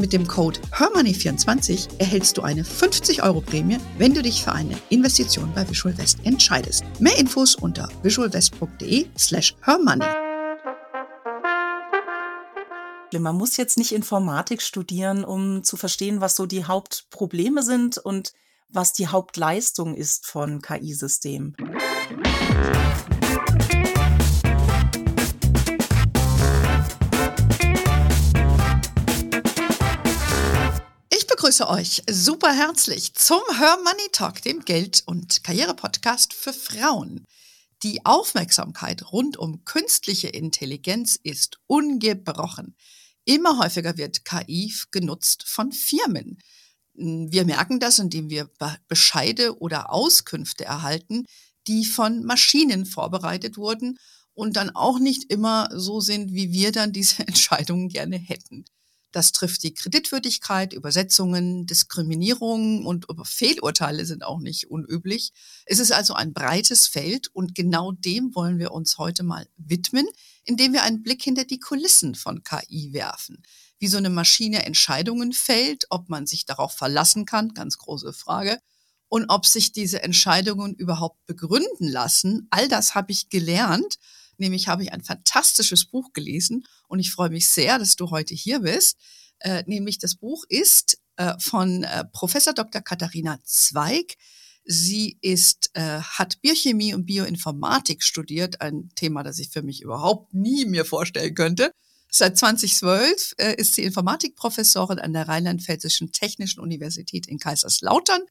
Mit dem Code HERMONEY24 erhältst du eine 50 Euro Prämie, wenn du dich für eine Investition bei Visual West entscheidest. Mehr Infos unter visualwest.de slash hermoney. Man muss jetzt nicht Informatik studieren, um zu verstehen, was so die Hauptprobleme sind und was die Hauptleistung ist von KI-Systemen. Begrüße euch super herzlich zum Her Money Talk, dem Geld- und Karriere-Podcast für Frauen. Die Aufmerksamkeit rund um künstliche Intelligenz ist ungebrochen. Immer häufiger wird KI genutzt von Firmen. Wir merken das, indem wir Bescheide oder Auskünfte erhalten, die von Maschinen vorbereitet wurden und dann auch nicht immer so sind, wie wir dann diese Entscheidungen gerne hätten. Das trifft die Kreditwürdigkeit, Übersetzungen, Diskriminierungen und Fehlurteile sind auch nicht unüblich. Es ist also ein breites Feld und genau dem wollen wir uns heute mal widmen, indem wir einen Blick hinter die Kulissen von KI werfen. Wie so eine Maschine Entscheidungen fällt, ob man sich darauf verlassen kann, ganz große Frage, und ob sich diese Entscheidungen überhaupt begründen lassen. All das habe ich gelernt Nämlich habe ich ein fantastisches Buch gelesen und ich freue mich sehr, dass du heute hier bist. Äh, nämlich das Buch ist äh, von äh, Professor Dr. Katharina Zweig. Sie ist, äh, hat Biochemie und Bioinformatik studiert, ein Thema, das ich für mich überhaupt nie mir vorstellen könnte. Seit 2012 äh, ist sie Informatikprofessorin an der Rheinland-Pfälzischen Technischen Universität in Kaiserslautern.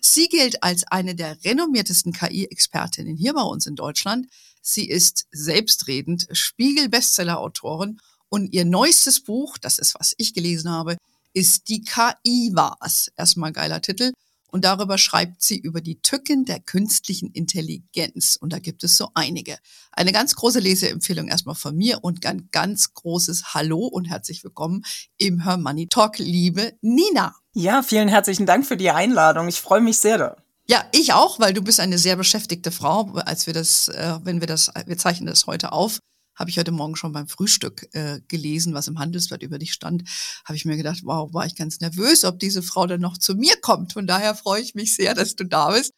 Sie gilt als eine der renommiertesten KI-Expertinnen hier bei uns in Deutschland. Sie ist selbstredend Spiegel-Bestseller-Autorin und ihr neuestes Buch, das ist, was ich gelesen habe, ist Die KI war's. Erstmal geiler Titel. Und darüber schreibt sie über die Tücken der künstlichen Intelligenz. Und da gibt es so einige. Eine ganz große Leseempfehlung erstmal von mir und ein ganz großes Hallo und herzlich willkommen im Her Money Talk, liebe Nina. Ja, vielen herzlichen Dank für die Einladung. Ich freue mich sehr. Da. Ja, ich auch, weil du bist eine sehr beschäftigte Frau. Als wir das, äh, wenn wir das, wir zeichnen das heute auf, habe ich heute Morgen schon beim Frühstück äh, gelesen, was im Handelsblatt über dich stand, habe ich mir gedacht, wow, war ich ganz nervös, ob diese Frau dann noch zu mir kommt. Von daher freue ich mich sehr, dass du da bist.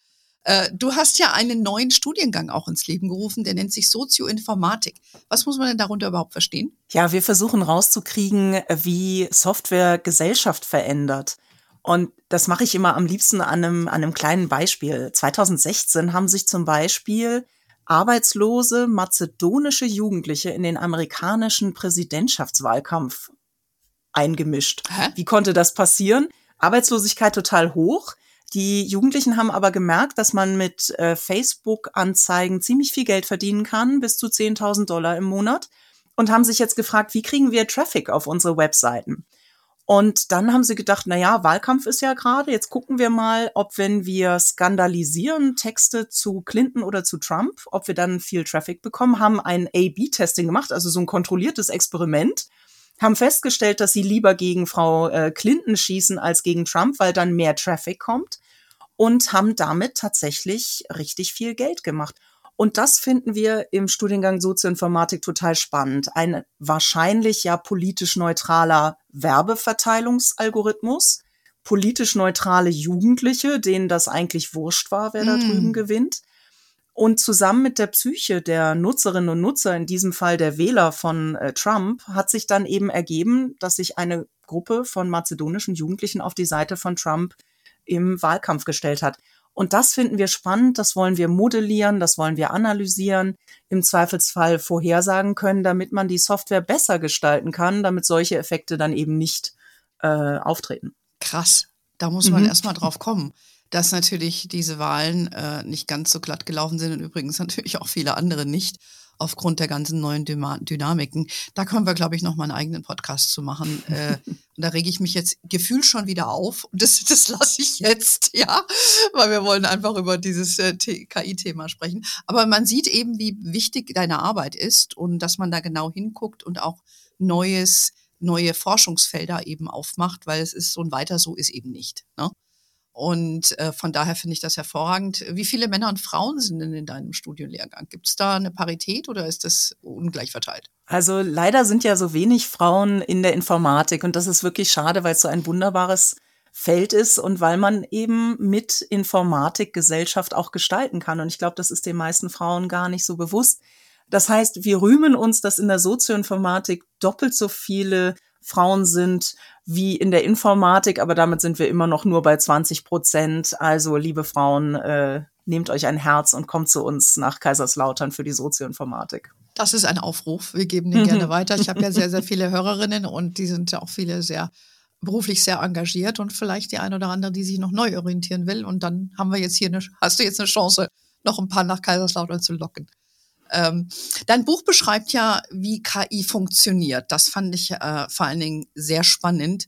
Äh, du hast ja einen neuen Studiengang auch ins Leben gerufen, der nennt sich Sozioinformatik. Was muss man denn darunter überhaupt verstehen? Ja, wir versuchen rauszukriegen, wie Software Gesellschaft verändert. Und das mache ich immer am liebsten an einem, an einem kleinen Beispiel. 2016 haben sich zum Beispiel arbeitslose mazedonische Jugendliche in den amerikanischen Präsidentschaftswahlkampf eingemischt. Hä? Wie konnte das passieren? Arbeitslosigkeit total hoch. Die Jugendlichen haben aber gemerkt, dass man mit äh, Facebook-Anzeigen ziemlich viel Geld verdienen kann, bis zu 10.000 Dollar im Monat, und haben sich jetzt gefragt, wie kriegen wir Traffic auf unsere Webseiten? Und dann haben sie gedacht, na ja, Wahlkampf ist ja gerade, jetzt gucken wir mal, ob wenn wir skandalisieren Texte zu Clinton oder zu Trump, ob wir dann viel Traffic bekommen, haben ein A-B-Testing gemacht, also so ein kontrolliertes Experiment, haben festgestellt, dass sie lieber gegen Frau äh, Clinton schießen als gegen Trump, weil dann mehr Traffic kommt und haben damit tatsächlich richtig viel Geld gemacht. Und das finden wir im Studiengang Sozioinformatik total spannend. Ein wahrscheinlich ja politisch neutraler Werbeverteilungsalgorithmus, politisch neutrale Jugendliche, denen das eigentlich wurscht war, wer mm. da drüben gewinnt. Und zusammen mit der Psyche der Nutzerinnen und Nutzer, in diesem Fall der Wähler von äh, Trump, hat sich dann eben ergeben, dass sich eine Gruppe von mazedonischen Jugendlichen auf die Seite von Trump im Wahlkampf gestellt hat. Und das finden wir spannend, das wollen wir modellieren, das wollen wir analysieren, im Zweifelsfall vorhersagen können, damit man die Software besser gestalten kann, damit solche Effekte dann eben nicht äh, auftreten. Krass, da muss man mhm. erstmal drauf kommen dass natürlich diese Wahlen äh, nicht ganz so glatt gelaufen sind und übrigens natürlich auch viele andere nicht. Aufgrund der ganzen neuen Dynamiken. Da können wir, glaube ich, noch mal einen eigenen Podcast zu machen. äh, und da rege ich mich jetzt gefühlt schon wieder auf. Und das, das lasse ich jetzt, ja, weil wir wollen einfach über dieses äh, KI-Thema sprechen. Aber man sieht eben, wie wichtig deine Arbeit ist und dass man da genau hinguckt und auch Neues neue Forschungsfelder eben aufmacht, weil es ist so ein weiter so ist eben nicht. Ne? Und äh, von daher finde ich das hervorragend. Wie viele Männer und Frauen sind denn in deinem Studienlehrgang? Gibt es da eine Parität oder ist das ungleich verteilt? Also leider sind ja so wenig Frauen in der Informatik und das ist wirklich schade, weil es so ein wunderbares Feld ist und weil man eben mit Informatik Gesellschaft auch gestalten kann. Und ich glaube, das ist den meisten Frauen gar nicht so bewusst. Das heißt, wir rühmen uns, dass in der Sozioinformatik doppelt so viele Frauen sind wie in der Informatik, aber damit sind wir immer noch nur bei 20 Prozent. Also, liebe Frauen, äh, nehmt euch ein Herz und kommt zu uns nach Kaiserslautern für die Sozioinformatik. Das ist ein Aufruf. Wir geben den gerne weiter. Ich habe ja sehr, sehr viele Hörerinnen und die sind ja auch viele sehr beruflich sehr engagiert und vielleicht die ein oder andere, die sich noch neu orientieren will. Und dann haben wir jetzt hier eine, hast du jetzt eine Chance, noch ein paar nach Kaiserslautern zu locken. Ähm, dein Buch beschreibt ja, wie KI funktioniert. Das fand ich äh, vor allen Dingen sehr spannend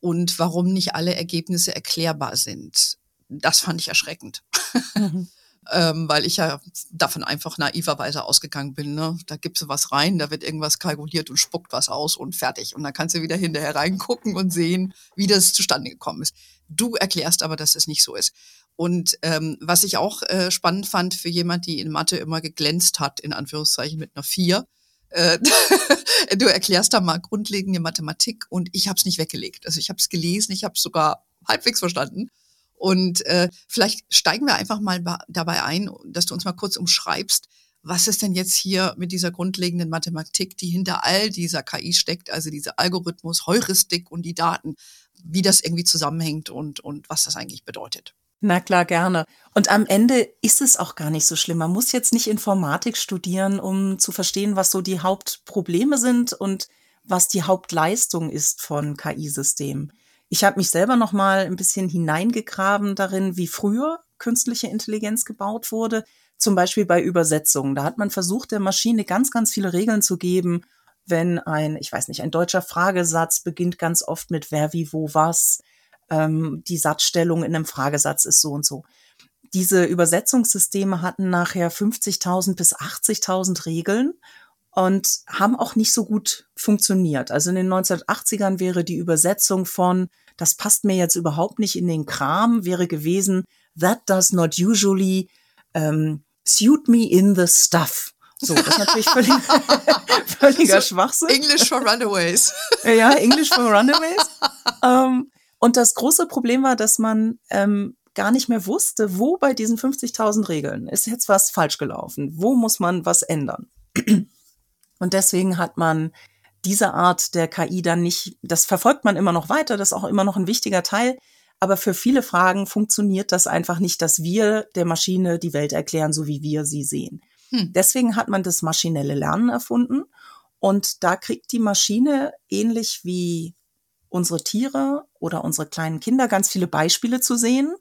und warum nicht alle Ergebnisse erklärbar sind. Das fand ich erschreckend. Mhm. ähm, weil ich ja davon einfach naiverweise ausgegangen bin. Ne? Da gibst du was rein, da wird irgendwas kalkuliert und spuckt was aus und fertig. Und dann kannst du wieder hinterher reingucken und sehen, wie das zustande gekommen ist. Du erklärst aber, dass es nicht so ist. Und ähm, was ich auch äh, spannend fand für jemand, die in Mathe immer geglänzt hat, in Anführungszeichen mit einer Vier, äh, du erklärst da mal grundlegende Mathematik und ich habe es nicht weggelegt. Also ich habe es gelesen, ich habe es sogar halbwegs verstanden. Und äh, vielleicht steigen wir einfach mal dabei ein, dass du uns mal kurz umschreibst, was ist denn jetzt hier mit dieser grundlegenden Mathematik, die hinter all dieser KI steckt, also dieser Algorithmus, Heuristik und die Daten, wie das irgendwie zusammenhängt und, und was das eigentlich bedeutet? Na klar, gerne. Und am Ende ist es auch gar nicht so schlimm. Man muss jetzt nicht Informatik studieren, um zu verstehen, was so die Hauptprobleme sind und was die Hauptleistung ist von KI-Systemen. Ich habe mich selber noch mal ein bisschen hineingegraben darin, wie früher künstliche Intelligenz gebaut wurde, zum Beispiel bei Übersetzungen. Da hat man versucht, der Maschine ganz, ganz viele Regeln zu geben. Wenn ein, ich weiß nicht, ein deutscher Fragesatz beginnt ganz oft mit wer, wie, wo, was ähm, die Satzstellung in einem Fragesatz ist so und so. Diese Übersetzungssysteme hatten nachher 50.000 bis 80.000 Regeln und haben auch nicht so gut funktioniert. Also in den 1980ern wäre die Übersetzung von, das passt mir jetzt überhaupt nicht in den Kram, wäre gewesen, that does not usually um, suit me in the stuff. So, das ist natürlich völlig, völliger so Schwachsinn. English for Runaways. ja, English for Runaways. Ähm, und das große Problem war, dass man ähm, gar nicht mehr wusste, wo bei diesen 50.000 Regeln ist jetzt was falsch gelaufen, wo muss man was ändern. Und deswegen hat man diese Art der KI dann nicht, das verfolgt man immer noch weiter, das ist auch immer noch ein wichtiger Teil. Aber für viele Fragen funktioniert das einfach nicht, dass wir der Maschine die Welt erklären, so wie wir sie sehen. Hm. Deswegen hat man das maschinelle Lernen erfunden. Und da kriegt die Maschine ähnlich wie unsere Tiere oder unsere kleinen Kinder ganz viele Beispiele zu sehen.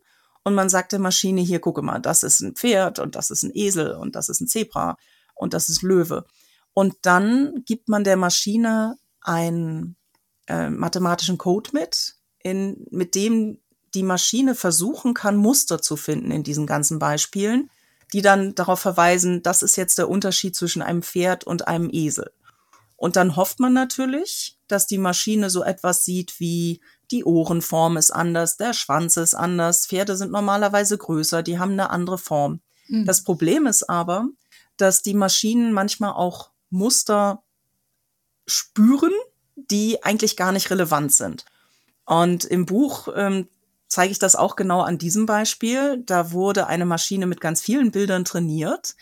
Und man sagt der Maschine, hier gucke mal, das ist ein Pferd und das ist ein Esel und das ist ein Zebra und das ist Löwe. Und dann gibt man der Maschine einen äh, mathematischen Code mit, in, mit dem die Maschine versuchen kann, Muster zu finden in diesen ganzen Beispielen, die dann darauf verweisen, das ist jetzt der Unterschied zwischen einem Pferd und einem Esel. Und dann hofft man natürlich, dass die Maschine so etwas sieht wie die Ohrenform ist anders, der Schwanz ist anders, Pferde sind normalerweise größer, die haben eine andere Form. Mhm. Das Problem ist aber, dass die Maschinen manchmal auch Muster spüren, die eigentlich gar nicht relevant sind. Und im Buch ähm, zeige ich das auch genau an diesem Beispiel. Da wurde eine Maschine mit ganz vielen Bildern trainiert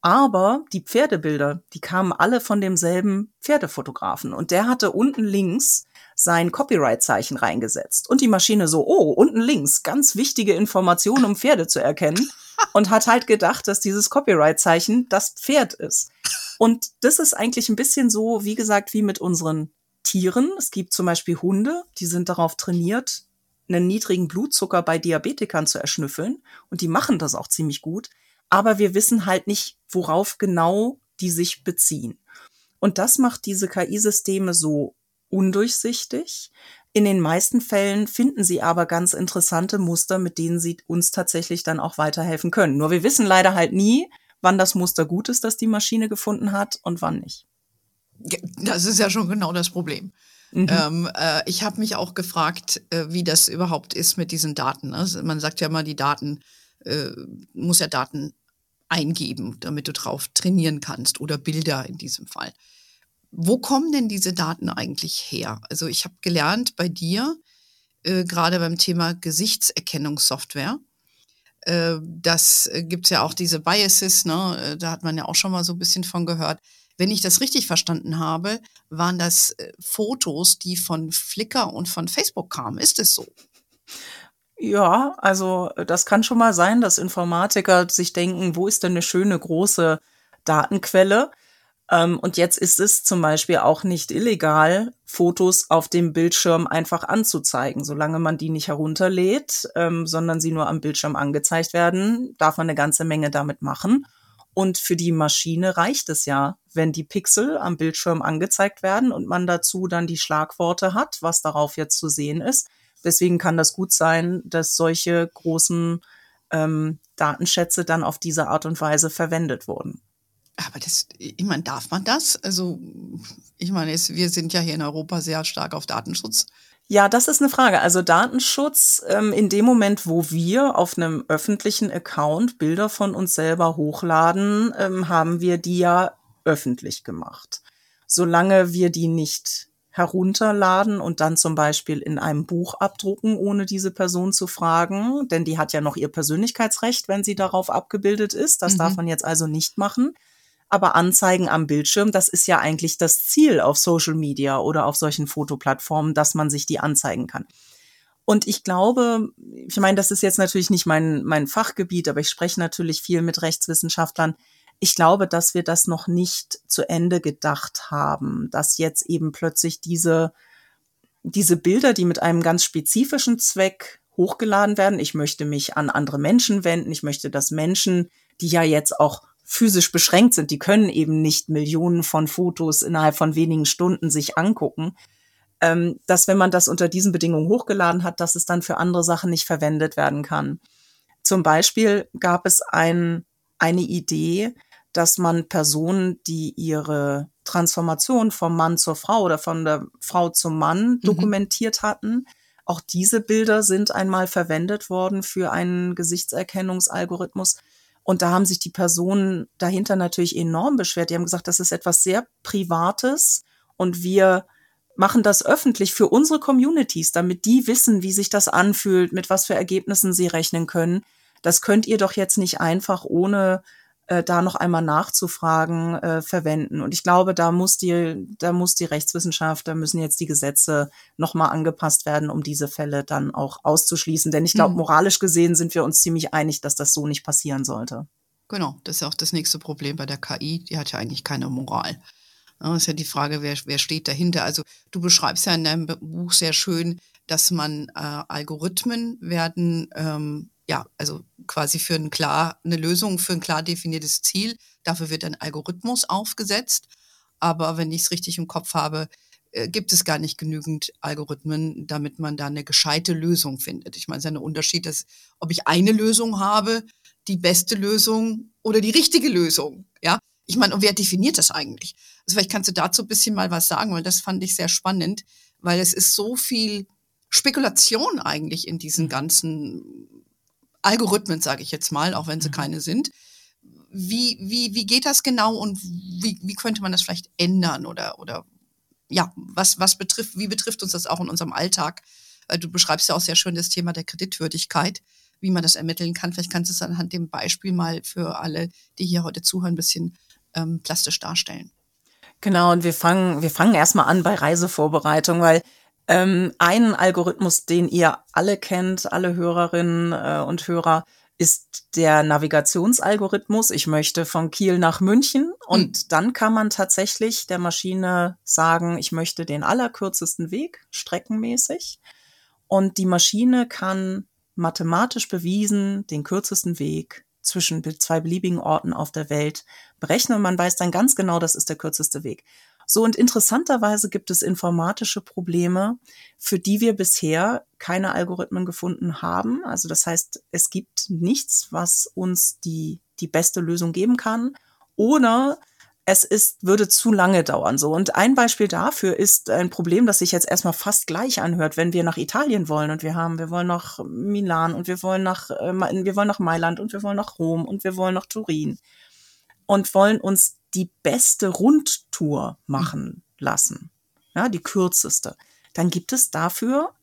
aber die Pferdebilder, die kamen alle von demselben Pferdefotografen. Und der hatte unten links sein Copyright-Zeichen reingesetzt. Und die Maschine so, oh, unten links, ganz wichtige Informationen, um Pferde zu erkennen. Und hat halt gedacht, dass dieses Copyright-Zeichen das Pferd ist. Und das ist eigentlich ein bisschen so, wie gesagt, wie mit unseren Tieren. Es gibt zum Beispiel Hunde, die sind darauf trainiert, einen niedrigen Blutzucker bei Diabetikern zu erschnüffeln. Und die machen das auch ziemlich gut aber wir wissen halt nicht, worauf genau die sich beziehen. Und das macht diese KI-Systeme so undurchsichtig. In den meisten Fällen finden sie aber ganz interessante Muster, mit denen sie uns tatsächlich dann auch weiterhelfen können. Nur wir wissen leider halt nie, wann das Muster gut ist, das die Maschine gefunden hat und wann nicht. Das ist ja schon genau das Problem. Mhm. Ähm, äh, ich habe mich auch gefragt, äh, wie das überhaupt ist mit diesen Daten. Also man sagt ja immer, die Daten, äh, muss ja Daten eingeben, damit du drauf trainieren kannst oder Bilder in diesem Fall. Wo kommen denn diese Daten eigentlich her? Also ich habe gelernt bei dir, äh, gerade beim Thema Gesichtserkennungssoftware, äh, das äh, gibt es ja auch diese Biases, ne? Äh, da hat man ja auch schon mal so ein bisschen von gehört. Wenn ich das richtig verstanden habe, waren das äh, Fotos, die von Flickr und von Facebook kamen. Ist es so? Ja, also das kann schon mal sein, dass Informatiker sich denken, wo ist denn eine schöne große Datenquelle? Ähm, und jetzt ist es zum Beispiel auch nicht illegal, Fotos auf dem Bildschirm einfach anzuzeigen. Solange man die nicht herunterlädt, ähm, sondern sie nur am Bildschirm angezeigt werden, darf man eine ganze Menge damit machen. Und für die Maschine reicht es ja, wenn die Pixel am Bildschirm angezeigt werden und man dazu dann die Schlagworte hat, was darauf jetzt zu sehen ist. Deswegen kann das gut sein, dass solche großen ähm, Datenschätze dann auf diese Art und Weise verwendet wurden. Aber das, ich meine, darf man das? Also, ich meine, wir sind ja hier in Europa sehr stark auf Datenschutz. Ja, das ist eine Frage. Also Datenschutz, ähm, in dem Moment, wo wir auf einem öffentlichen Account Bilder von uns selber hochladen, ähm, haben wir die ja öffentlich gemacht. Solange wir die nicht herunterladen und dann zum Beispiel in einem Buch abdrucken, ohne diese Person zu fragen, denn die hat ja noch ihr Persönlichkeitsrecht, wenn sie darauf abgebildet ist. Das mhm. darf man jetzt also nicht machen. Aber Anzeigen am Bildschirm, das ist ja eigentlich das Ziel auf Social Media oder auf solchen Fotoplattformen, dass man sich die anzeigen kann. Und ich glaube, ich meine, das ist jetzt natürlich nicht mein, mein Fachgebiet, aber ich spreche natürlich viel mit Rechtswissenschaftlern. Ich glaube, dass wir das noch nicht zu Ende gedacht haben, dass jetzt eben plötzlich diese, diese Bilder, die mit einem ganz spezifischen Zweck hochgeladen werden, ich möchte mich an andere Menschen wenden, ich möchte, dass Menschen, die ja jetzt auch physisch beschränkt sind. Die können eben nicht Millionen von Fotos innerhalb von wenigen Stunden sich angucken. Ähm, dass wenn man das unter diesen Bedingungen hochgeladen hat, dass es dann für andere Sachen nicht verwendet werden kann. Zum Beispiel gab es ein, eine Idee, dass man Personen, die ihre Transformation vom Mann zur Frau oder von der Frau zum Mann mhm. dokumentiert hatten, auch diese Bilder sind einmal verwendet worden für einen Gesichtserkennungsalgorithmus. Und da haben sich die Personen dahinter natürlich enorm beschwert. Die haben gesagt, das ist etwas sehr Privates und wir machen das öffentlich für unsere Communities, damit die wissen, wie sich das anfühlt, mit was für Ergebnissen sie rechnen können. Das könnt ihr doch jetzt nicht einfach ohne äh, da noch einmal nachzufragen, äh, verwenden. Und ich glaube, da muss die, da muss die Rechtswissenschaft, da müssen jetzt die Gesetze nochmal angepasst werden, um diese Fälle dann auch auszuschließen. Denn ich glaube, mhm. moralisch gesehen sind wir uns ziemlich einig, dass das so nicht passieren sollte. Genau, das ist auch das nächste Problem bei der KI. Die hat ja eigentlich keine Moral. Das ist ja die Frage, wer, wer steht dahinter. Also du beschreibst ja in deinem Buch sehr schön, dass man äh, Algorithmen werden ähm, ja, also quasi für ein klar, eine Lösung für ein klar definiertes Ziel. Dafür wird ein Algorithmus aufgesetzt. Aber wenn ich es richtig im Kopf habe, äh, gibt es gar nicht genügend Algorithmen, damit man da eine gescheite Lösung findet. Ich meine, es ist ja ein Unterschied, dass, ob ich eine Lösung habe, die beste Lösung oder die richtige Lösung. Ja, ich meine, und wer definiert das eigentlich? Also vielleicht kannst du dazu ein bisschen mal was sagen, weil das fand ich sehr spannend, weil es ist so viel Spekulation eigentlich in diesen mhm. ganzen Algorithmen, sage ich jetzt mal, auch wenn sie mhm. keine sind. Wie, wie, wie geht das genau und wie, wie könnte man das vielleicht ändern oder, oder ja, was, was betrifft, wie betrifft uns das auch in unserem Alltag? Du beschreibst ja auch sehr schön das Thema der Kreditwürdigkeit, wie man das ermitteln kann. Vielleicht kannst du es anhand dem Beispiel mal für alle, die hier heute zuhören, ein bisschen ähm, plastisch darstellen. Genau, und wir fangen, wir fangen erstmal an bei Reisevorbereitung, weil ähm, ein Algorithmus, den ihr alle kennt, alle Hörerinnen äh, und Hörer, ist der Navigationsalgorithmus. Ich möchte von Kiel nach München und mhm. dann kann man tatsächlich der Maschine sagen, ich möchte den allerkürzesten Weg, streckenmäßig. Und die Maschine kann mathematisch bewiesen den kürzesten Weg zwischen zwei beliebigen Orten auf der Welt berechnen und man weiß dann ganz genau, das ist der kürzeste Weg. So und interessanterweise gibt es informatische Probleme, für die wir bisher keine Algorithmen gefunden haben. Also das heißt, es gibt nichts, was uns die, die beste Lösung geben kann. Oder es ist, würde zu lange dauern. So. Und ein Beispiel dafür ist ein Problem, das sich jetzt erstmal fast gleich anhört, wenn wir nach Italien wollen und wir haben, wir wollen nach Milan und wir wollen nach, äh, wir wollen nach Mailand und wir wollen nach Rom und wir wollen nach Turin und wollen uns die beste Rundtour machen lassen, ja, die kürzeste, dann gibt es dafür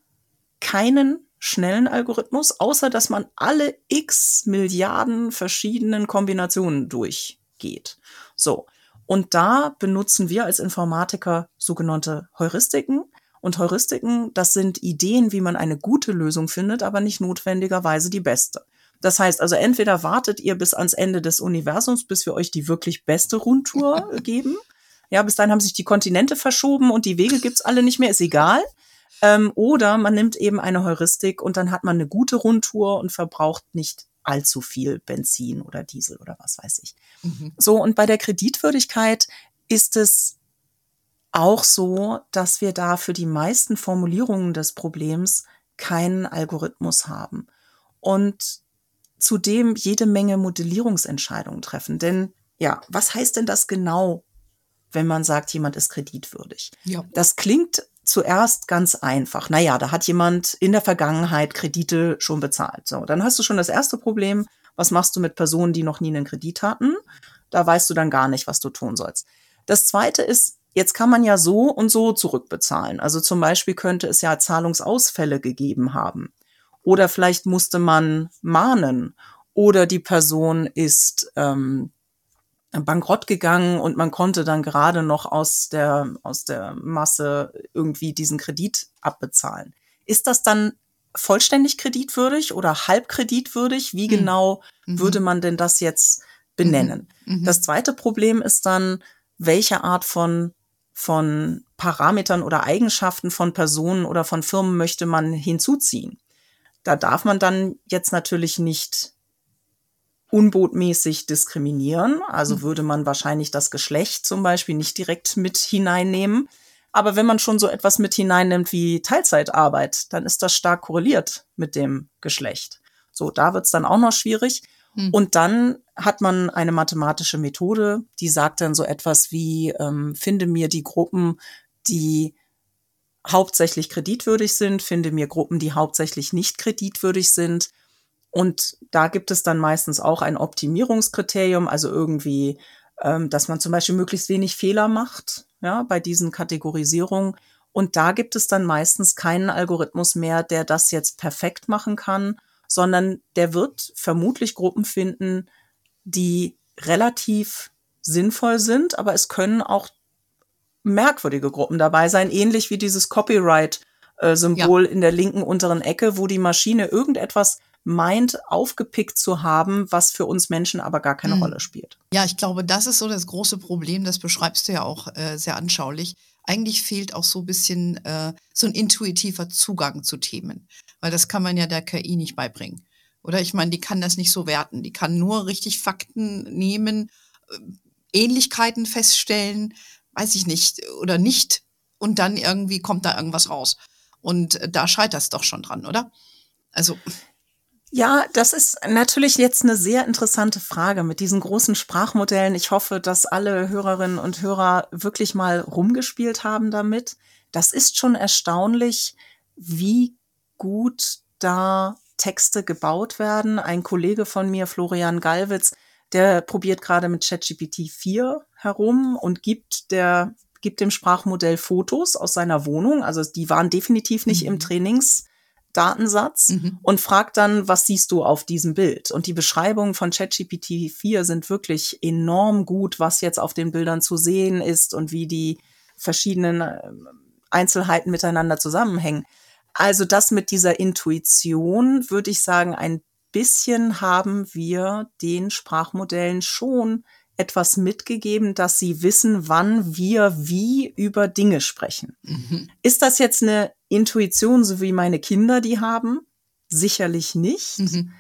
keinen schnellen Algorithmus, außer dass man alle x Milliarden verschiedenen Kombinationen durchgeht. So. Und da benutzen wir als Informatiker sogenannte Heuristiken. Und Heuristiken, das sind Ideen, wie man eine gute Lösung findet, aber nicht notwendigerweise die beste. Das heißt also, entweder wartet ihr bis ans Ende des Universums, bis wir euch die wirklich beste Rundtour geben. Ja, bis dahin haben sich die Kontinente verschoben und die Wege gibt's alle nicht mehr, ist egal. Ähm, oder man nimmt eben eine Heuristik und dann hat man eine gute Rundtour und verbraucht nicht allzu viel Benzin oder Diesel oder was weiß ich. Mhm. So, und bei der Kreditwürdigkeit ist es auch so, dass wir da für die meisten Formulierungen des Problems keinen Algorithmus haben. Und zudem jede Menge Modellierungsentscheidungen treffen. Denn ja, was heißt denn das genau, wenn man sagt, jemand ist kreditwürdig? Ja. Das klingt zuerst ganz einfach. Naja, da hat jemand in der Vergangenheit Kredite schon bezahlt. So, dann hast du schon das erste Problem. Was machst du mit Personen, die noch nie einen Kredit hatten? Da weißt du dann gar nicht, was du tun sollst. Das zweite ist, jetzt kann man ja so und so zurückbezahlen. Also zum Beispiel könnte es ja Zahlungsausfälle gegeben haben. Oder vielleicht musste man mahnen. Oder die Person ist ähm, bankrott gegangen und man konnte dann gerade noch aus der, aus der Masse irgendwie diesen Kredit abbezahlen. Ist das dann vollständig kreditwürdig oder halb kreditwürdig? Wie hm. genau mhm. würde man denn das jetzt benennen? Mhm. Mhm. Das zweite Problem ist dann, welche Art von, von Parametern oder Eigenschaften von Personen oder von Firmen möchte man hinzuziehen? Da darf man dann jetzt natürlich nicht unbotmäßig diskriminieren. Also mhm. würde man wahrscheinlich das Geschlecht zum Beispiel nicht direkt mit hineinnehmen. Aber wenn man schon so etwas mit hineinnimmt wie Teilzeitarbeit, dann ist das stark korreliert mit dem Geschlecht. So, da wird's dann auch noch schwierig. Mhm. Und dann hat man eine mathematische Methode, die sagt dann so etwas wie, ähm, finde mir die Gruppen, die hauptsächlich kreditwürdig sind, finde mir Gruppen, die hauptsächlich nicht kreditwürdig sind und da gibt es dann meistens auch ein Optimierungskriterium, also irgendwie, ähm, dass man zum Beispiel möglichst wenig Fehler macht, ja, bei diesen Kategorisierungen. Und da gibt es dann meistens keinen Algorithmus mehr, der das jetzt perfekt machen kann, sondern der wird vermutlich Gruppen finden, die relativ sinnvoll sind, aber es können auch merkwürdige Gruppen dabei sein, ähnlich wie dieses Copyright-Symbol äh, ja. in der linken unteren Ecke, wo die Maschine irgendetwas meint, aufgepickt zu haben, was für uns Menschen aber gar keine mhm. Rolle spielt. Ja, ich glaube, das ist so das große Problem, das beschreibst du ja auch äh, sehr anschaulich. Eigentlich fehlt auch so ein bisschen äh, so ein intuitiver Zugang zu Themen, weil das kann man ja der KI nicht beibringen. Oder ich meine, die kann das nicht so werten. Die kann nur richtig Fakten nehmen, äh, Ähnlichkeiten feststellen, weiß ich nicht, oder nicht. Und dann irgendwie kommt da irgendwas raus. Und äh, da scheitert es doch schon dran, oder? Also. Ja, das ist natürlich jetzt eine sehr interessante Frage mit diesen großen Sprachmodellen. Ich hoffe, dass alle Hörerinnen und Hörer wirklich mal rumgespielt haben damit. Das ist schon erstaunlich, wie gut da Texte gebaut werden. Ein Kollege von mir, Florian Gallwitz, der probiert gerade mit ChatGPT 4 herum und gibt der gibt dem Sprachmodell Fotos aus seiner Wohnung. Also die waren definitiv nicht mhm. im Trainings Datensatz mhm. und fragt dann, was siehst du auf diesem Bild? Und die Beschreibungen von ChatGPT 4 sind wirklich enorm gut, was jetzt auf den Bildern zu sehen ist und wie die verschiedenen äh, Einzelheiten miteinander zusammenhängen. Also das mit dieser Intuition, würde ich sagen, ein bisschen haben wir den Sprachmodellen schon etwas mitgegeben, dass sie wissen, wann wir wie über Dinge sprechen. Mhm. Ist das jetzt eine Intuition, so wie meine Kinder die haben? Sicherlich nicht. Mhm.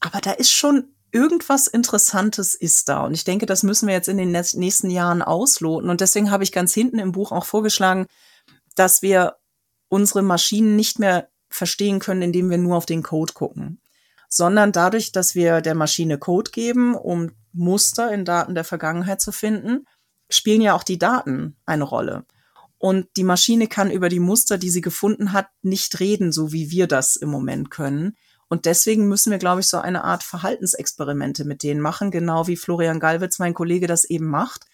Aber da ist schon irgendwas Interessantes ist da. Und ich denke, das müssen wir jetzt in den nächsten Jahren ausloten. Und deswegen habe ich ganz hinten im Buch auch vorgeschlagen, dass wir unsere Maschinen nicht mehr verstehen können, indem wir nur auf den Code gucken, sondern dadurch, dass wir der Maschine Code geben, um Muster in Daten der Vergangenheit zu finden, spielen ja auch die Daten eine Rolle. Und die Maschine kann über die Muster, die sie gefunden hat, nicht reden, so wie wir das im Moment können. Und deswegen müssen wir, glaube ich, so eine Art Verhaltensexperimente mit denen machen, genau wie Florian Galwitz, mein Kollege, das eben macht,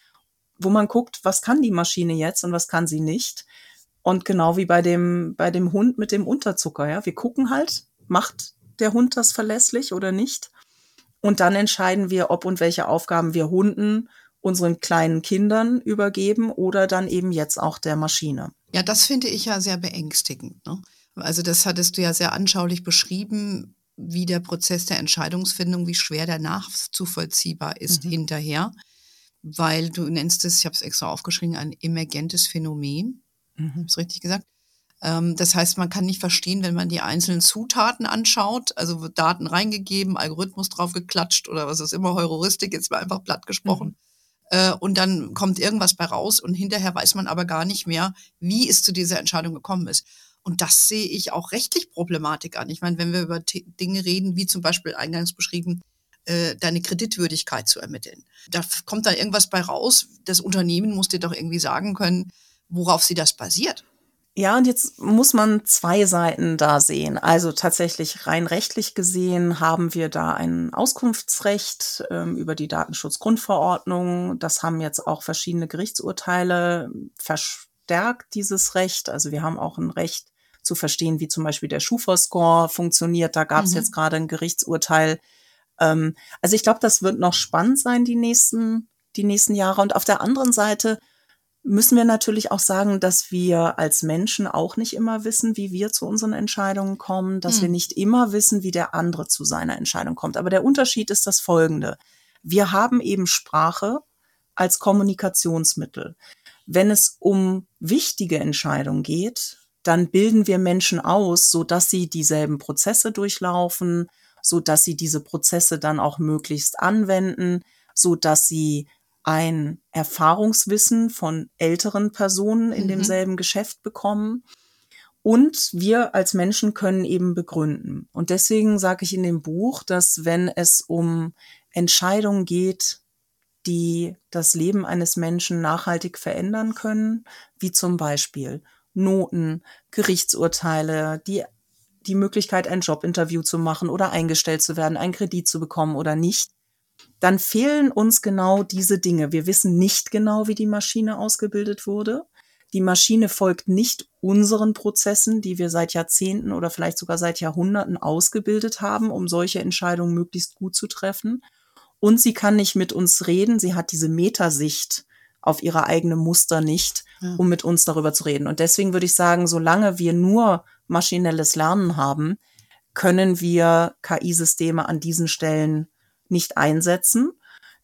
wo man guckt, was kann die Maschine jetzt und was kann sie nicht. Und genau wie bei dem, bei dem Hund mit dem Unterzucker, ja. Wir gucken halt, macht der Hund das verlässlich oder nicht? Und dann entscheiden wir, ob und welche Aufgaben wir Hunden, unseren kleinen Kindern übergeben oder dann eben jetzt auch der Maschine. Ja, das finde ich ja sehr beängstigend. Ne? Also das hattest du ja sehr anschaulich beschrieben, wie der Prozess der Entscheidungsfindung, wie schwer der nachzuvollziehbar ist mhm. hinterher, weil du nennst es, ich habe es extra aufgeschrieben, ein emergentes Phänomen. Mhm. Habe ich richtig gesagt? Ähm, das heißt, man kann nicht verstehen, wenn man die einzelnen Zutaten anschaut, also wird Daten reingegeben, Algorithmus drauf geklatscht oder was ist immer, Heuristik, jetzt mal einfach platt gesprochen. Mhm. Äh, und dann kommt irgendwas bei raus und hinterher weiß man aber gar nicht mehr, wie es zu dieser Entscheidung gekommen ist. Und das sehe ich auch rechtlich Problematik an. Ich meine, wenn wir über Dinge reden, wie zum Beispiel eingangs beschrieben, äh, deine Kreditwürdigkeit zu ermitteln. Da kommt dann irgendwas bei raus. Das Unternehmen muss dir doch irgendwie sagen können, worauf sie das basiert. Ja, und jetzt muss man zwei Seiten da sehen. Also tatsächlich rein rechtlich gesehen haben wir da ein Auskunftsrecht ähm, über die Datenschutzgrundverordnung. Das haben jetzt auch verschiedene Gerichtsurteile verstärkt, dieses Recht. Also wir haben auch ein Recht zu verstehen, wie zum Beispiel der Schufa-Score funktioniert. Da gab es mhm. jetzt gerade ein Gerichtsurteil. Ähm, also ich glaube, das wird noch spannend sein, die nächsten, die nächsten Jahre. Und auf der anderen Seite müssen wir natürlich auch sagen, dass wir als Menschen auch nicht immer wissen, wie wir zu unseren Entscheidungen kommen, dass mhm. wir nicht immer wissen, wie der andere zu seiner Entscheidung kommt. Aber der Unterschied ist das folgende. Wir haben eben Sprache als Kommunikationsmittel. Wenn es um wichtige Entscheidungen geht, dann bilden wir Menschen aus, so dass sie dieselben Prozesse durchlaufen, so dass sie diese Prozesse dann auch möglichst anwenden, so dass sie ein Erfahrungswissen von älteren Personen in mhm. demselben Geschäft bekommen. Und wir als Menschen können eben begründen. Und deswegen sage ich in dem Buch, dass wenn es um Entscheidungen geht, die das Leben eines Menschen nachhaltig verändern können, wie zum Beispiel Noten, Gerichtsurteile, die, die Möglichkeit, ein Jobinterview zu machen oder eingestellt zu werden, einen Kredit zu bekommen oder nicht, dann fehlen uns genau diese Dinge. Wir wissen nicht genau, wie die Maschine ausgebildet wurde. Die Maschine folgt nicht unseren Prozessen, die wir seit Jahrzehnten oder vielleicht sogar seit Jahrhunderten ausgebildet haben, um solche Entscheidungen möglichst gut zu treffen. Und sie kann nicht mit uns reden. Sie hat diese Metasicht auf ihre eigene Muster nicht, um mit uns darüber zu reden. Und deswegen würde ich sagen, solange wir nur maschinelles Lernen haben, können wir KI-Systeme an diesen Stellen nicht einsetzen.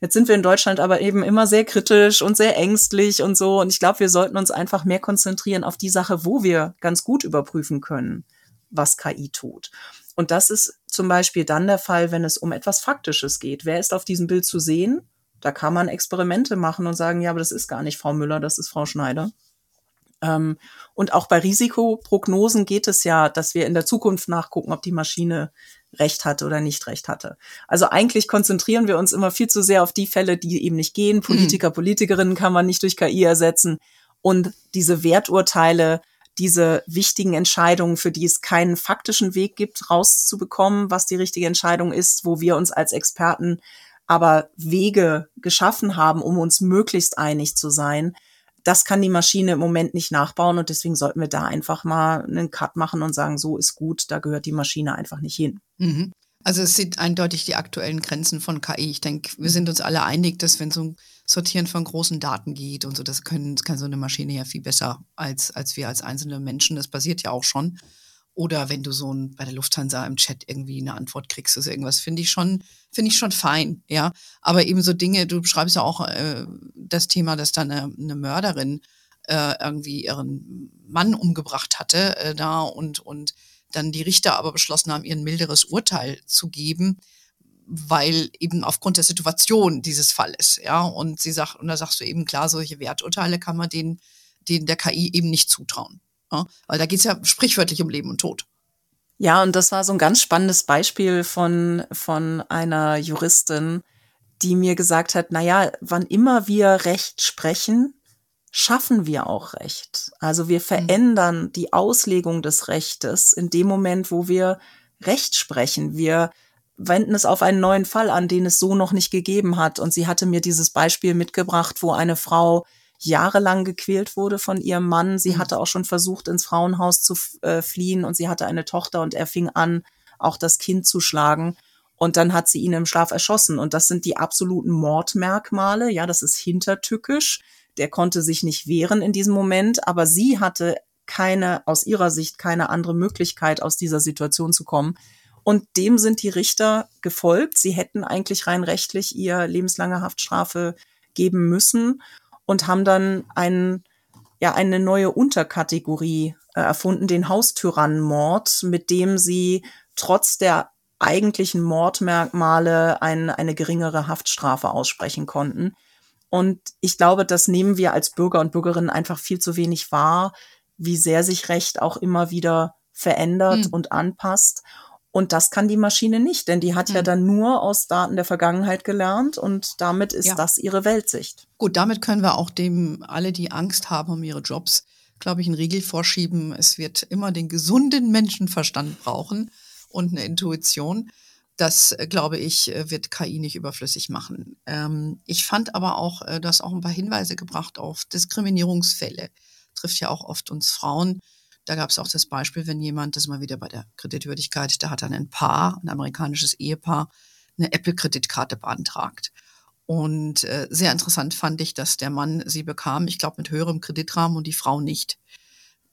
Jetzt sind wir in Deutschland aber eben immer sehr kritisch und sehr ängstlich und so. Und ich glaube, wir sollten uns einfach mehr konzentrieren auf die Sache, wo wir ganz gut überprüfen können, was KI tut. Und das ist zum Beispiel dann der Fall, wenn es um etwas Faktisches geht. Wer ist auf diesem Bild zu sehen? Da kann man Experimente machen und sagen, ja, aber das ist gar nicht Frau Müller, das ist Frau Schneider. Ähm, und auch bei Risikoprognosen geht es ja, dass wir in der Zukunft nachgucken, ob die Maschine recht hatte oder nicht recht hatte. Also eigentlich konzentrieren wir uns immer viel zu sehr auf die Fälle, die eben nicht gehen. Politiker, mhm. Politikerinnen kann man nicht durch KI ersetzen. Und diese Werturteile, diese wichtigen Entscheidungen, für die es keinen faktischen Weg gibt, rauszubekommen, was die richtige Entscheidung ist, wo wir uns als Experten aber Wege geschaffen haben, um uns möglichst einig zu sein. Das kann die Maschine im Moment nicht nachbauen und deswegen sollten wir da einfach mal einen Cut machen und sagen, so ist gut, da gehört die Maschine einfach nicht hin. Mhm. Also es sind eindeutig die aktuellen Grenzen von KI. Ich denke, wir sind uns alle einig, dass wenn so ein Sortieren von großen Daten geht und so, das können, kann so eine Maschine ja viel besser als, als wir als einzelne Menschen. Das passiert ja auch schon. Oder wenn du so ein, bei der Lufthansa im Chat irgendwie eine Antwort kriegst, ist irgendwas, finde ich schon, finde ich schon fein, ja. Aber eben so Dinge, du beschreibst ja auch äh, das Thema, dass da eine, eine Mörderin äh, irgendwie ihren Mann umgebracht hatte äh, da und, und dann die Richter aber beschlossen haben, ihr ein milderes Urteil zu geben, weil eben aufgrund der Situation dieses Falles, ja, und sie sagt, und da sagst du eben klar, solche Werturteile kann man denen, denen der KI eben nicht zutrauen. Ja? Weil da geht es ja sprichwörtlich um Leben und Tod. Ja, und das war so ein ganz spannendes Beispiel von, von einer Juristin, die mir gesagt hat, na ja, wann immer wir Recht sprechen, schaffen wir auch Recht. Also wir mhm. verändern die Auslegung des Rechtes in dem Moment, wo wir Recht sprechen. Wir wenden es auf einen neuen Fall an, den es so noch nicht gegeben hat. Und sie hatte mir dieses Beispiel mitgebracht, wo eine Frau jahrelang gequält wurde von ihrem Mann. Sie mhm. hatte auch schon versucht, ins Frauenhaus zu äh, fliehen und sie hatte eine Tochter und er fing an, auch das Kind zu schlagen. Und dann hat sie ihn im Schlaf erschossen. Und das sind die absoluten Mordmerkmale. Ja, das ist hintertückisch. Der konnte sich nicht wehren in diesem Moment, aber sie hatte keine, aus ihrer Sicht keine andere Möglichkeit, aus dieser Situation zu kommen. Und dem sind die Richter gefolgt. Sie hätten eigentlich rein rechtlich ihr lebenslange Haftstrafe geben müssen und haben dann einen, ja, eine neue Unterkategorie äh, erfunden, den Haustyrannenmord, mit dem sie trotz der eigentlichen Mordmerkmale ein, eine geringere Haftstrafe aussprechen konnten. Und ich glaube, das nehmen wir als Bürger und Bürgerinnen einfach viel zu wenig wahr, wie sehr sich Recht auch immer wieder verändert hm. und anpasst. Und das kann die Maschine nicht, denn die hat hm. ja dann nur aus Daten der Vergangenheit gelernt und damit ist ja. das ihre Weltsicht. Gut, damit können wir auch dem alle, die Angst haben um ihre Jobs, glaube ich, einen Riegel vorschieben. Es wird immer den gesunden Menschenverstand brauchen und eine Intuition. Das, äh, glaube ich, äh, wird KI nicht überflüssig machen. Ähm, ich fand aber auch, äh, du hast auch ein paar Hinweise gebracht auf Diskriminierungsfälle. Trifft ja auch oft uns Frauen. Da gab es auch das Beispiel, wenn jemand, das ist mal wieder bei der Kreditwürdigkeit, da hat dann ein Paar, ein amerikanisches Ehepaar, eine Apple-Kreditkarte beantragt. Und äh, sehr interessant fand ich, dass der Mann sie bekam, ich glaube, mit höherem Kreditrahmen und die Frau nicht.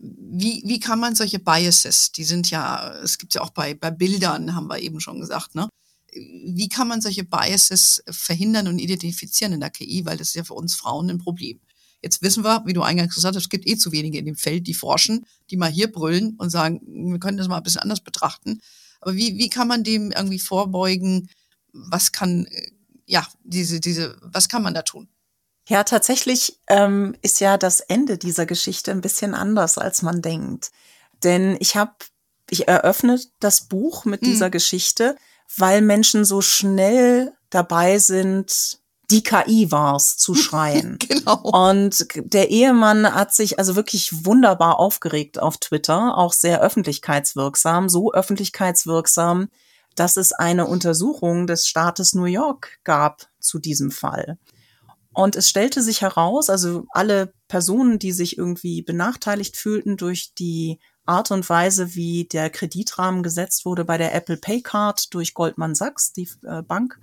Wie, wie kann man solche Biases, die sind ja, es gibt ja auch bei, bei Bildern, haben wir eben schon gesagt, ne? Wie kann man solche Biases verhindern und identifizieren in der KI? Weil das ist ja für uns Frauen ein Problem. Jetzt wissen wir, wie du eingangs gesagt hast, es gibt eh zu wenige in dem Feld, die forschen, die mal hier brüllen und sagen, wir können das mal ein bisschen anders betrachten. Aber wie, wie kann man dem irgendwie vorbeugen? Was kann, ja, diese, diese, was kann man da tun? Ja, tatsächlich ähm, ist ja das Ende dieser Geschichte ein bisschen anders, als man denkt. Denn ich habe, ich eröffne das Buch mit mhm. dieser Geschichte, weil Menschen so schnell dabei sind, die KI war's zu schreien. genau. Und der Ehemann hat sich also wirklich wunderbar aufgeregt auf Twitter, auch sehr öffentlichkeitswirksam, so öffentlichkeitswirksam, dass es eine Untersuchung des Staates New York gab zu diesem Fall. Und es stellte sich heraus, also alle Personen, die sich irgendwie benachteiligt fühlten durch die Art und Weise, wie der Kreditrahmen gesetzt wurde bei der Apple Pay Card durch Goldman Sachs, die äh, Bank,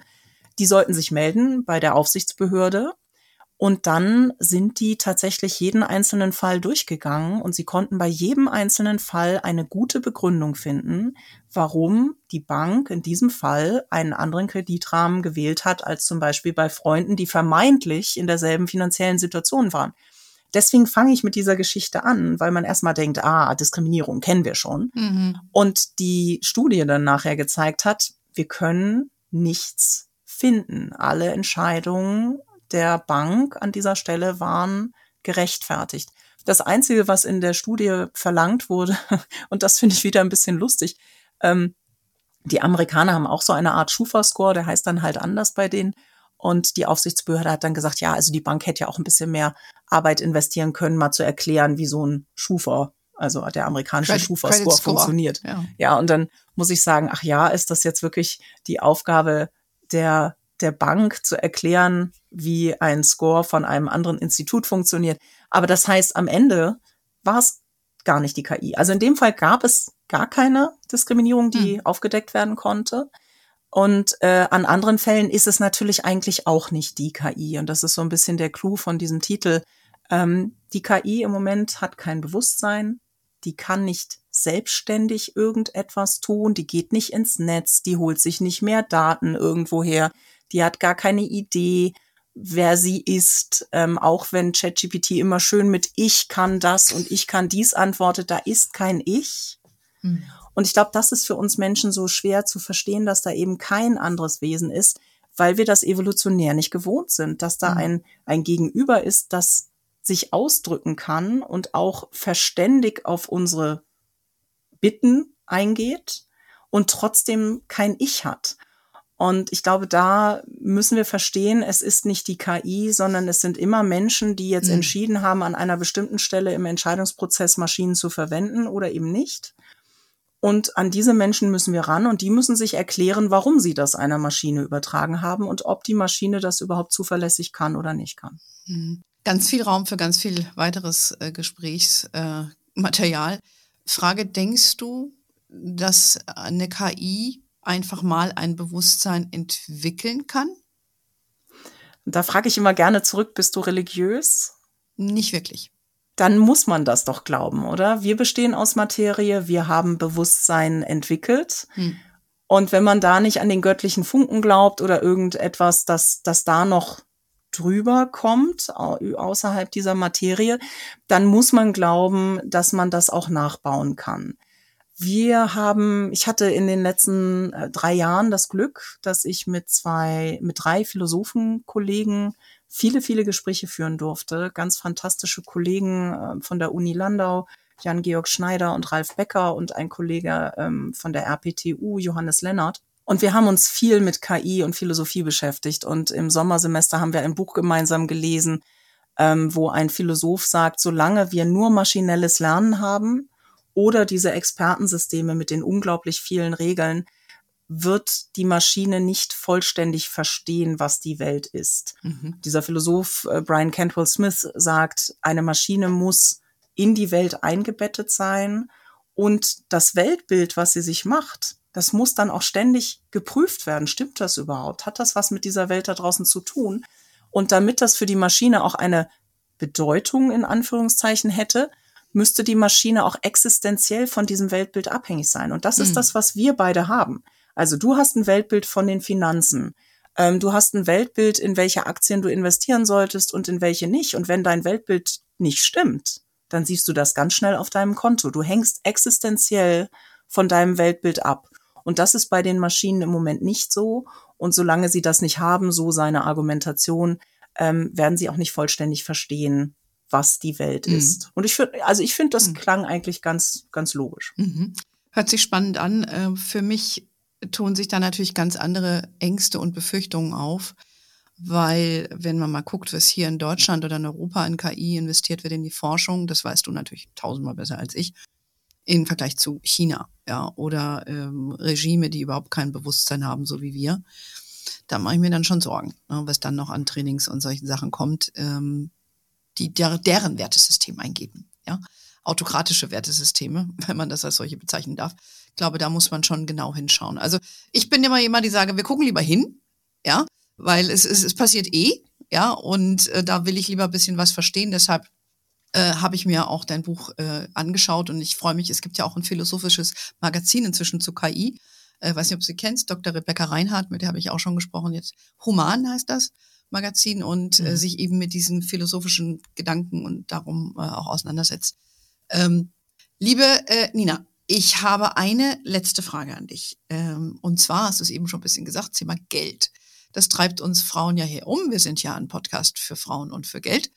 die sollten sich melden bei der Aufsichtsbehörde. Und dann sind die tatsächlich jeden einzelnen Fall durchgegangen und sie konnten bei jedem einzelnen Fall eine gute Begründung finden, warum die Bank in diesem Fall einen anderen Kreditrahmen gewählt hat als zum Beispiel bei Freunden, die vermeintlich in derselben finanziellen Situation waren. Deswegen fange ich mit dieser Geschichte an, weil man erstmal denkt, ah, Diskriminierung kennen wir schon. Mhm. Und die Studie dann nachher gezeigt hat, wir können nichts finden. Alle Entscheidungen der Bank an dieser Stelle waren gerechtfertigt. Das Einzige, was in der Studie verlangt wurde, und das finde ich wieder ein bisschen lustig, ähm, die Amerikaner haben auch so eine Art Schufa-Score, der heißt dann halt anders bei denen. Und die Aufsichtsbehörde hat dann gesagt, ja, also die Bank hätte ja auch ein bisschen mehr Arbeit investieren können, mal zu erklären, wie so ein Schufa, also der amerikanische Schufa-Score funktioniert. Ja. ja, und dann muss ich sagen, ach ja, ist das jetzt wirklich die Aufgabe der, der Bank zu erklären, wie ein Score von einem anderen Institut funktioniert. Aber das heißt, am Ende war es gar nicht die KI. Also in dem Fall gab es gar keine Diskriminierung, die hm. aufgedeckt werden konnte. Und äh, an anderen Fällen ist es natürlich eigentlich auch nicht die KI. Und das ist so ein bisschen der Clou von diesem Titel. Ähm, die KI im Moment hat kein Bewusstsein, die kann nicht selbstständig irgendetwas tun, die geht nicht ins Netz, die holt sich nicht mehr Daten irgendwoher, die hat gar keine Idee, wer sie ist, ähm, auch wenn ChatGPT immer schön mit ich kann das und ich kann dies antwortet, da ist kein Ich. Mhm. Und ich glaube, das ist für uns Menschen so schwer zu verstehen, dass da eben kein anderes Wesen ist, weil wir das evolutionär nicht gewohnt sind, dass da mhm. ein, ein Gegenüber ist, das sich ausdrücken kann und auch verständig auf unsere Bitten eingeht und trotzdem kein Ich hat. Und ich glaube, da müssen wir verstehen, es ist nicht die KI, sondern es sind immer Menschen, die jetzt mhm. entschieden haben, an einer bestimmten Stelle im Entscheidungsprozess Maschinen zu verwenden oder eben nicht. Und an diese Menschen müssen wir ran und die müssen sich erklären, warum sie das einer Maschine übertragen haben und ob die Maschine das überhaupt zuverlässig kann oder nicht kann. Mhm. Ganz viel Raum für ganz viel weiteres äh, Gesprächsmaterial. Äh, Frage, denkst du, dass eine KI einfach mal ein Bewusstsein entwickeln kann? Da frage ich immer gerne zurück, bist du religiös? Nicht wirklich. Dann muss man das doch glauben, oder? Wir bestehen aus Materie, wir haben Bewusstsein entwickelt. Hm. Und wenn man da nicht an den göttlichen Funken glaubt oder irgendetwas, das, das da noch drüber kommt, außerhalb dieser Materie, dann muss man glauben, dass man das auch nachbauen kann. Wir haben, ich hatte in den letzten äh, drei Jahren das Glück, dass ich mit zwei, mit drei Philosophenkollegen viele, viele Gespräche führen durfte. Ganz fantastische Kollegen äh, von der Uni Landau, Jan-Georg Schneider und Ralf Becker und ein Kollege ähm, von der RPTU, Johannes Lennart. Und wir haben uns viel mit KI und Philosophie beschäftigt. Und im Sommersemester haben wir ein Buch gemeinsam gelesen, ähm, wo ein Philosoph sagt, solange wir nur maschinelles Lernen haben, oder diese Expertensysteme mit den unglaublich vielen Regeln, wird die Maschine nicht vollständig verstehen, was die Welt ist. Mhm. Dieser Philosoph äh, Brian Cantwell Smith sagt, eine Maschine muss in die Welt eingebettet sein und das Weltbild, was sie sich macht, das muss dann auch ständig geprüft werden. Stimmt das überhaupt? Hat das was mit dieser Welt da draußen zu tun? Und damit das für die Maschine auch eine Bedeutung in Anführungszeichen hätte, müsste die Maschine auch existenziell von diesem Weltbild abhängig sein. Und das ist mhm. das, was wir beide haben. Also du hast ein Weltbild von den Finanzen. Ähm, du hast ein Weltbild, in welche Aktien du investieren solltest und in welche nicht. Und wenn dein Weltbild nicht stimmt, dann siehst du das ganz schnell auf deinem Konto. Du hängst existenziell von deinem Weltbild ab. Und das ist bei den Maschinen im Moment nicht so. Und solange sie das nicht haben, so seine Argumentation, ähm, werden sie auch nicht vollständig verstehen, was die Welt mhm. ist. Und ich finde, also ich finde, das mhm. klang eigentlich ganz, ganz logisch. Mhm. Hört sich spannend an. Ähm, für mich tun sich da natürlich ganz andere Ängste und Befürchtungen auf, weil wenn man mal guckt, was hier in Deutschland oder in Europa in KI investiert wird in die Forschung, das weißt du natürlich tausendmal besser als ich, im Vergleich zu China, ja, oder ähm, Regime, die überhaupt kein Bewusstsein haben, so wie wir. Da mache ich mir dann schon Sorgen, ne, was dann noch an Trainings und solchen Sachen kommt. Ähm, die der, deren Wertesystem eingeben. Ja? Autokratische Wertesysteme, wenn man das als solche bezeichnen darf. Ich glaube, da muss man schon genau hinschauen. Also ich bin immer jemand, die sage, wir gucken lieber hin, ja, weil es, es, es passiert eh, ja, und äh, da will ich lieber ein bisschen was verstehen. Deshalb äh, habe ich mir auch dein Buch äh, angeschaut und ich freue mich, es gibt ja auch ein philosophisches Magazin inzwischen zu KI. Äh, weiß nicht, ob du sie kennst, Dr. Rebecca Reinhardt, mit der habe ich auch schon gesprochen jetzt. Human heißt das. Magazin und äh, mhm. äh, sich eben mit diesen philosophischen Gedanken und darum äh, auch auseinandersetzt. Ähm, liebe äh, Nina, ich habe eine letzte Frage an dich. Ähm, und zwar hast du es eben schon ein bisschen gesagt, Thema Geld. Das treibt uns Frauen ja hier um. Wir sind ja ein Podcast für Frauen und für Geld.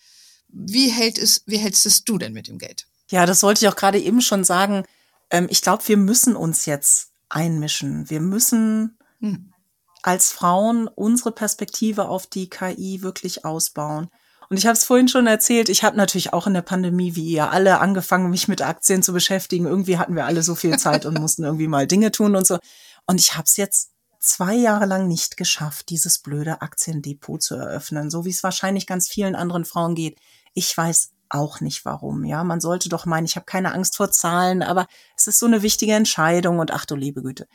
Wie hält es, wie hältst es du denn mit dem Geld? Ja, das wollte ich auch gerade eben schon sagen. Ähm, ich glaube, wir müssen uns jetzt einmischen. Wir müssen hm als Frauen unsere Perspektive auf die KI wirklich ausbauen. Und ich habe es vorhin schon erzählt, ich habe natürlich auch in der Pandemie, wie ihr alle, angefangen, mich mit Aktien zu beschäftigen. Irgendwie hatten wir alle so viel Zeit und mussten irgendwie mal Dinge tun und so. Und ich habe es jetzt zwei Jahre lang nicht geschafft, dieses blöde Aktiendepot zu eröffnen, so wie es wahrscheinlich ganz vielen anderen Frauen geht. Ich weiß auch nicht warum. Ja, man sollte doch meinen, ich habe keine Angst vor Zahlen, aber es ist so eine wichtige Entscheidung und ach du liebe Güte.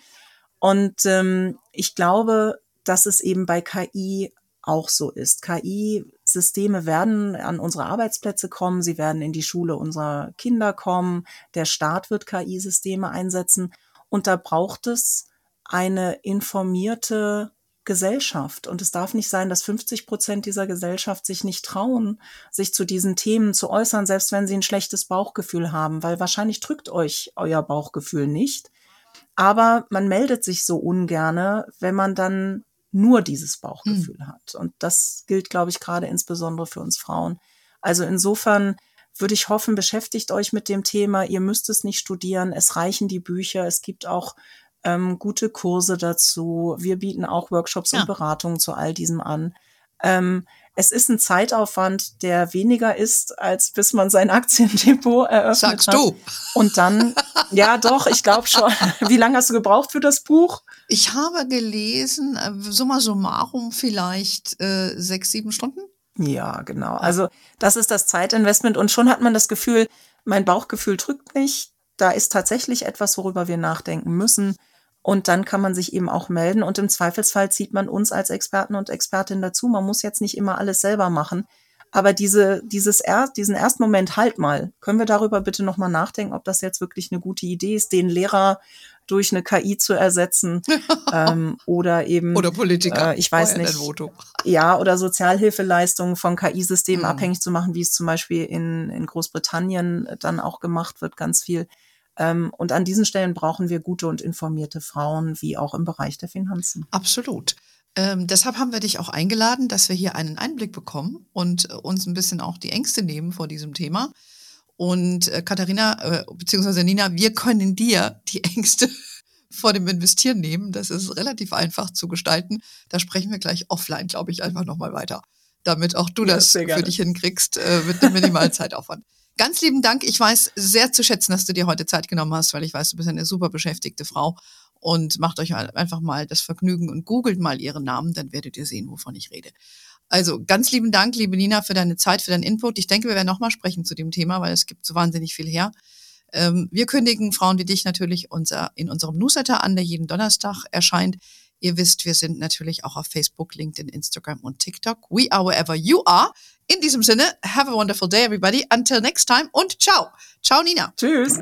Und ähm, ich glaube, dass es eben bei KI auch so ist. KI-Systeme werden an unsere Arbeitsplätze kommen, sie werden in die Schule unserer Kinder kommen, der Staat wird KI-Systeme einsetzen und da braucht es eine informierte Gesellschaft. Und es darf nicht sein, dass 50 Prozent dieser Gesellschaft sich nicht trauen, sich zu diesen Themen zu äußern, selbst wenn sie ein schlechtes Bauchgefühl haben, weil wahrscheinlich drückt euch euer Bauchgefühl nicht Aber man meldet sich so ungerne, wenn man dann nur dieses Bauchgefühl hm. hat. Und das gilt, glaube ich, gerade insbesondere für uns Frauen. Also insofern würde ich hoffen, beschäftigt euch mit dem Thema. Ihr müsst es nicht studieren. Es reichen die Bücher. Es gibt auch ähm, gute Kurse dazu. Wir bieten auch Workshops ja. und Beratungen zu all diesem an. Ähm, es ist ein Zeitaufwand, der weniger ist, als bis man sein Aktiendepot eröffnet Sagst hat. du. Und dann, ja doch, ich glaube schon. Wie lange hast du gebraucht für das Buch? Ich habe gelesen, äh, summa summarum vielleicht äh, sechs, sieben Stunden. Ja, genau. Also das ist das Zeitinvestment und schon hat man das Gefühl, mein Bauchgefühl drückt mich. Da ist tatsächlich etwas, worüber wir nachdenken müssen. Und dann kann man sich eben auch melden und im Zweifelsfall zieht man uns als Experten und Expertin dazu. Man muss jetzt nicht immer alles selber machen. Aber diese, dieses er, diesen ersten Moment, halt mal, können wir darüber bitte nochmal nachdenken, ob das jetzt wirklich eine gute Idee ist, den Lehrer durch eine KI zu ersetzen ähm, oder eben oder Politiker. Äh, ich weiß nicht. Ja, oder Sozialhilfeleistungen von KI-Systemen mhm. abhängig zu machen, wie es zum Beispiel in, in Großbritannien dann auch gemacht wird, ganz viel. Ähm, und an diesen Stellen brauchen wir gute und informierte Frauen, wie auch im Bereich der Finanzen. Absolut. Ähm, deshalb haben wir dich auch eingeladen, dass wir hier einen Einblick bekommen und äh, uns ein bisschen auch die Ängste nehmen vor diesem Thema. Und äh, Katharina, äh, beziehungsweise Nina, wir können dir die Ängste vor dem Investieren nehmen. Das ist relativ einfach zu gestalten. Da sprechen wir gleich offline, glaube ich, einfach nochmal weiter, damit auch du ja, das für dich hinkriegst äh, mit einem Minimalzeitaufwand. Ganz lieben Dank. Ich weiß sehr zu schätzen, dass du dir heute Zeit genommen hast, weil ich weiß, du bist eine super beschäftigte Frau. Und macht euch einfach mal das Vergnügen und googelt mal ihren Namen, dann werdet ihr sehen, wovon ich rede. Also ganz lieben Dank, liebe Nina, für deine Zeit, für deinen Input. Ich denke, wir werden nochmal sprechen zu dem Thema, weil es gibt so wahnsinnig viel her. Ähm, wir kündigen Frauen wie dich natürlich unser, in unserem Newsletter an, der jeden Donnerstag erscheint. Ihr wisst, wir sind natürlich auch auf Facebook, LinkedIn, Instagram und TikTok. We are wherever you are. In diesem Sinne, have a wonderful day, everybody. Until next time und ciao. Ciao, Nina. Tschüss.